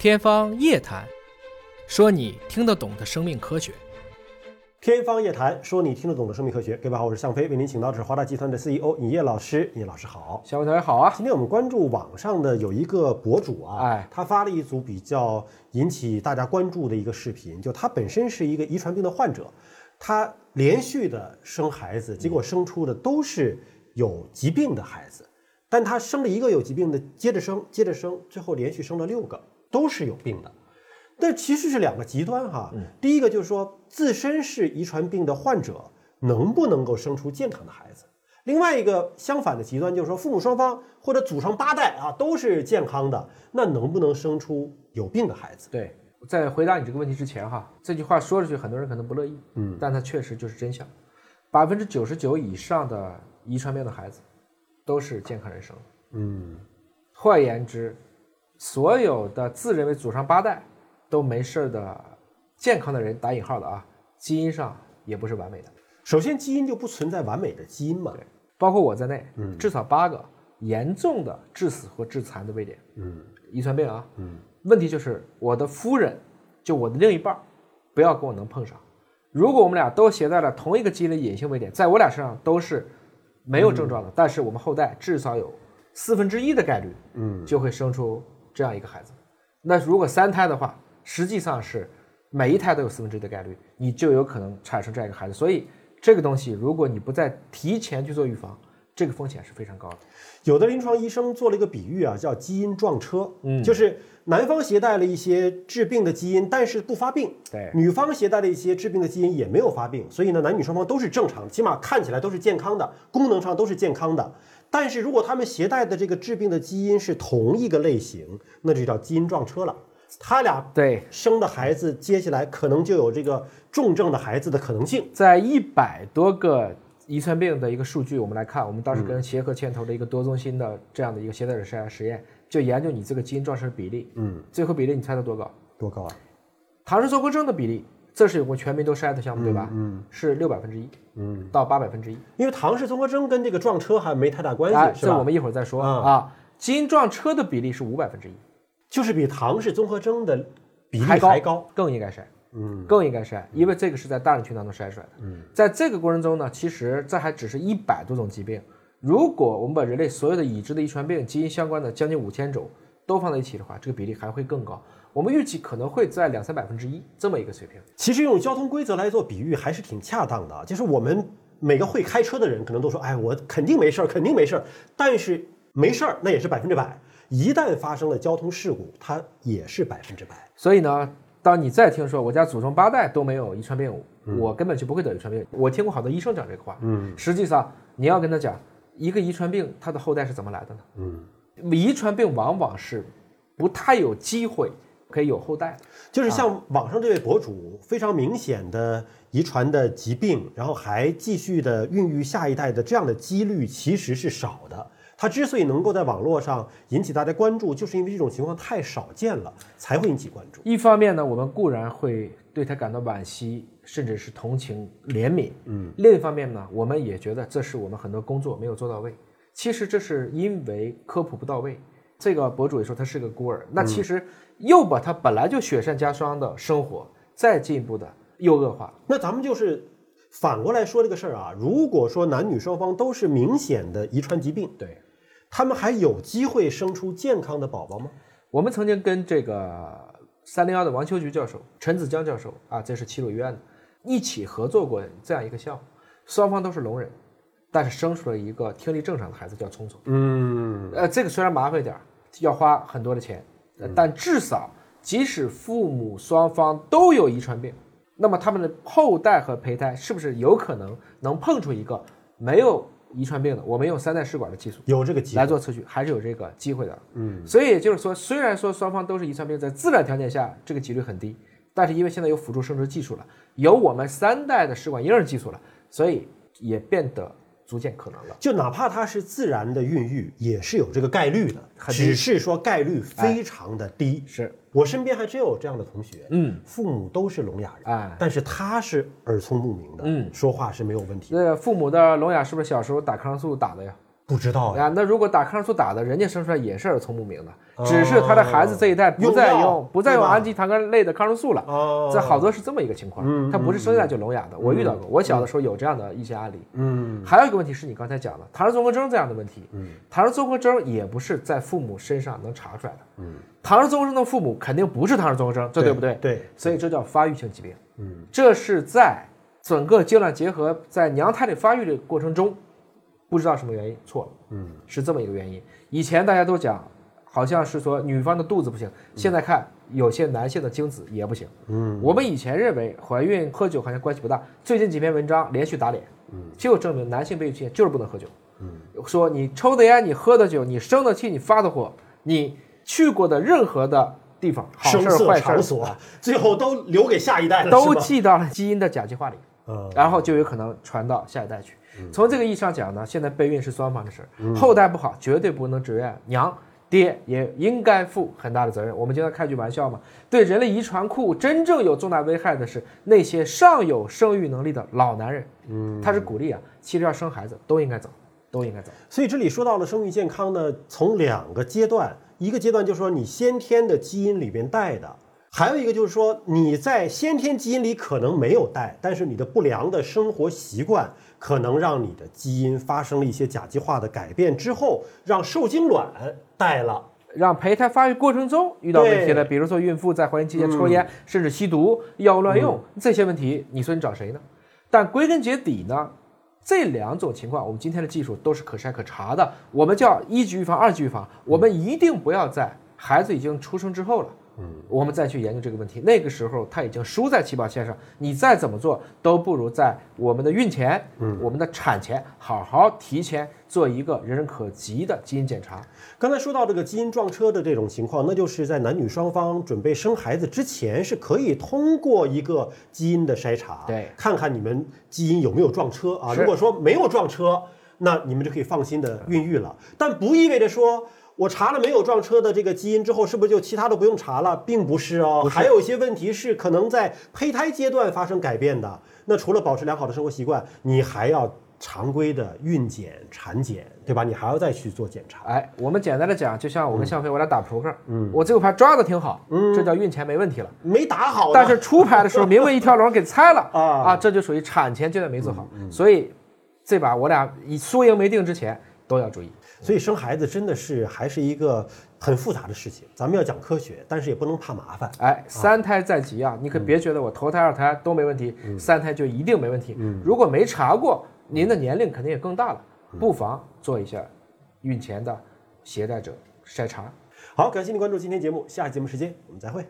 天方夜谭，说你听得懂的生命科学。天方夜谭，说你听得懂的生命科学。各位好，我是向飞，为您请到的是华大集团的 CEO 尹烨老师。尹烨老师好，向飞同学好啊！今天我们关注网上的有一个博主啊，哎他发了一组比较引起大家关注的一个视频，就他本身是一个遗传病的患者，他连续的生孩子，结果生出的都是有疾病的孩子，但他生了一个有疾病的，接着生，接着生，最后连续生了六个，都是有病的。但其实是两个极端哈。第一个就是说，自身是遗传病的患者，能不能够生出健康的孩子？另外一个相反的极端就是说，父母双方或者祖上八代啊都是健康的，那能不能生出有病的孩子？对，在回答你这个问题之前哈，这句话说出去，很多人可能不乐意，嗯，但它确实就是真相。百分之九十九以上的遗传病的孩子都是健康人生。嗯，换言之，所有的自认为祖上八代都没事儿的健康的人（打引号的啊），基因上也不是完美的。首先基因就不存在完美的基因嘛。包括我在内，嗯，至少八个严重的致死或致残的位点，嗯遗传病啊，嗯，问题就是我的夫人，就我的另一半，不要跟我能碰上。如果我们俩都携带了同一个基因的隐性位点，在我俩身上都是没有症状的，但是我们后代至少有四分之一的概率，嗯，就会生出这样一个孩子。那如果三胎的话，实际上是每一胎都有四分之一的概率，你就有可能产生这样一个孩子。所以这个东西，如果你不在提前去做预防，这个风险是非常高的。有的临床医生做了一个比喻啊，叫基因撞车，嗯，就是男方携带了一些致病的基因，但是不发病，对女方携带了一些致病的基因也没有发病，所以呢，男女双方都是正常，起码看起来都是健康的，功能上都是健康的。但是如果他们携带的这个致病的基因是同一个类型，那就叫基因撞车了。他俩对，生的孩子，接下来可能就有这个重症的孩子的可能性。在一百多个遗传病的一个数据，我们来看，我们当时跟协和牵头的一个多中心的这样的一个携带者筛查实验，就研究你这个基因撞车的比例，嗯，最后比例你猜它多高？多高啊？唐氏综合症的比例，这是有过全民都筛的项目，对吧？嗯，是六百分之一，嗯，到八百分之一。因为唐氏综合征跟这个撞车还没太大关系，哎，是吧？这我们一会儿再说啊啊。基因撞车的比例是五百分之一，就是比唐氏综合征的比例还高还高。更应该筛，嗯，更应该筛，因为这个是在大人群当中筛出来的。嗯，在这个过程中呢，其实这还只是一百多种疾病。如果我们把人类所有的已知的遗传病基因相关的将近五千种都放在一起的话，这个比例还会更高。我们预计可能会在两三百分之一这么一个水平。其实用交通规则来做比喻还是挺恰当的啊。就是我们每个会开车的人可能都说，哎，我肯定没事儿，肯定没事儿。但是没事儿那也是百分之百，一旦发生了交通事故，它也是百分之百。所以呢，当你再听说我家祖宗八代都没有遗传病，我根本就不会得遗传病。我听过好多医生讲这个话，嗯，实际上你要跟他讲，一个遗传病它的后代是怎么来的呢？嗯，遗传病往往是不太有机会可以有后代的。就是像网上这位博主，非常明显的遗传的疾病，然后还继续的孕育下一代的这样的几率其实是少的。他之所以能够在网络上引起大家关注，就是因为这种情况太少见了，才会引起关注。一方面呢，我们固然会对他感到惋惜，甚至是同情、怜悯。嗯，另一方面呢，我们也觉得这是我们很多工作没有做到位。其实这是因为科普不到位。这个博主也说他是个孤儿，那其实又把他本来就雪上加霜的生活再进一步的又恶化。那咱们就是反过来说这个事儿啊，如果说男女双方都是明显的遗传疾病，对，他们还有机会生出健康的宝宝吗？我们曾经跟这个三零幺的王秋菊教授、陈子江教授啊，这是齐鲁医院的，一起合作过这样一个项目，双方都是聋人，但是生出了一个听力正常的孩子，叫聪聪。嗯，呃，这个虽然麻烦一点儿，要花很多的钱，呃但至少即使父母双方都有遗传病，那么他们的后代和胚胎是不是有可能能碰出一个没有遗传病的？我们用三代试管的技术有这个机会来。做测序，还是有这个机会的。嗯，所以也就是说，虽然说双方都是遗传病，在自然条件下这个几率很低，但是因为现在有辅助生殖技术了，有我们三代的试管婴儿技术了，所以也变得逐渐可能了。就哪怕它是自然的孕育，也是有这个概率的，只是说概率非常的低。是，我身边还真有这样的同学，嗯，父母都是聋哑人，哎，但是他是耳聪目明的，嗯说话是没有问题的。那父母的聋哑是不是小时候打抗生素打的呀？不知道呀，啊，那如果打抗生素打的，人家生出来也是耳聪目明的，只是他的孩子这一代不再用不再用氨基糖苷类的抗生素了。哦，这好多是这么一个情况，嗯它不是生下来就聋哑的。我遇到过，我小的时候有这样的一些案例。嗯还有一个问题是你刚才讲的唐氏综合征这样的问题，嗯唐氏综合征也不是在父母身上能查出来的。嗯，唐氏综合征的父母肯定不是唐氏综合征，这对不对？对，所以这叫发育性疾病。嗯，这是在整个精卵结合在娘胎里发育的过程中，不知道什么原因错了，嗯，是这么一个原因。以前大家都讲，好像是说女方的肚子不行，现在看有些男性的精子也不行。嗯，我们以前认为怀孕喝酒好像关系不大，最近几篇文章连续打脸，嗯，就证明男性备孕期间就是不能喝酒。嗯，说你抽的烟，你喝的酒，你生的气，你发的火，你去过的任何的地方，好事儿坏事儿场所，最后都留给下一代了，都记到了基因的甲基化里。嗯然后就有可能传到下一代去。从这个意义上讲呢，现在备孕是双方的事儿，后代不好绝对不能只怨娘。爹也应该负很大的责任。我们经常开句玩笑嘛，对人类遗传库真正有重大危害的是那些尚有生育能力的老男人。嗯，他是鼓励啊，其实要生孩子都应该走，都应该走。所以这里说到了生育健康呢，从两个阶段，一个阶段就是说你先天的基因里边带的，还有一个就是说你在先天基因里可能没有带，但是你的不良的生活习惯可能让你的基因发生了一些甲基化的改变之后，让受精卵带了。让胚胎发育过程中遇到问题了，比如说孕妇在怀孕期间抽烟，甚至吸毒、药物乱用、这些问题，你说你找谁呢？但归根结底呢，这两种情况，我们今天的技术都是可筛可查的，我们叫一级预防、二级预防，我们一定不要在孩子已经出生之后了。嗯，我们再去研究这个问题，那个时候他已经输在起跑线上，你再怎么做都不如在我们的孕前、嗯、我们的产前好好提前做一个人人可及的基因检查。刚才说到这个基因撞车的这种情况，那就是在男女双方准备生孩子之前，是可以通过一个基因的筛查，对，看看你们基因有没有撞车啊。如果说没有撞车，那你们就可以放心的孕育了。但不意味着说。我查了没有撞车的这个基因之后，是不是就其他都不用查了？并不是哦，还有一些问题是可能在胚胎阶段发生改变的。那除了保持良好的生活习惯，你还要常规的孕检、产检，对吧？你还要再去做检查。哎，我们简单的讲，就像我跟向飞，我俩打扑克，嗯，我这个牌抓的挺好，嗯，这叫孕前没问题了。没打好，但是出牌的时候明明一条龙给拆了啊啊，这就属于产前阶段没做好。所以这把我俩以输赢没定之前都要注意。所以生孩子真的是还是一个很复杂的事情，咱们要讲科学，但是也不能怕麻烦。哎，三胎在即啊，你可别觉得我头胎二胎都没问题，三胎就一定没问题。如果没查过，您的年龄肯定也更大了，不妨做一下孕前的携带者筛查。好，感谢您关注今天节目，下期节目时间我们再会。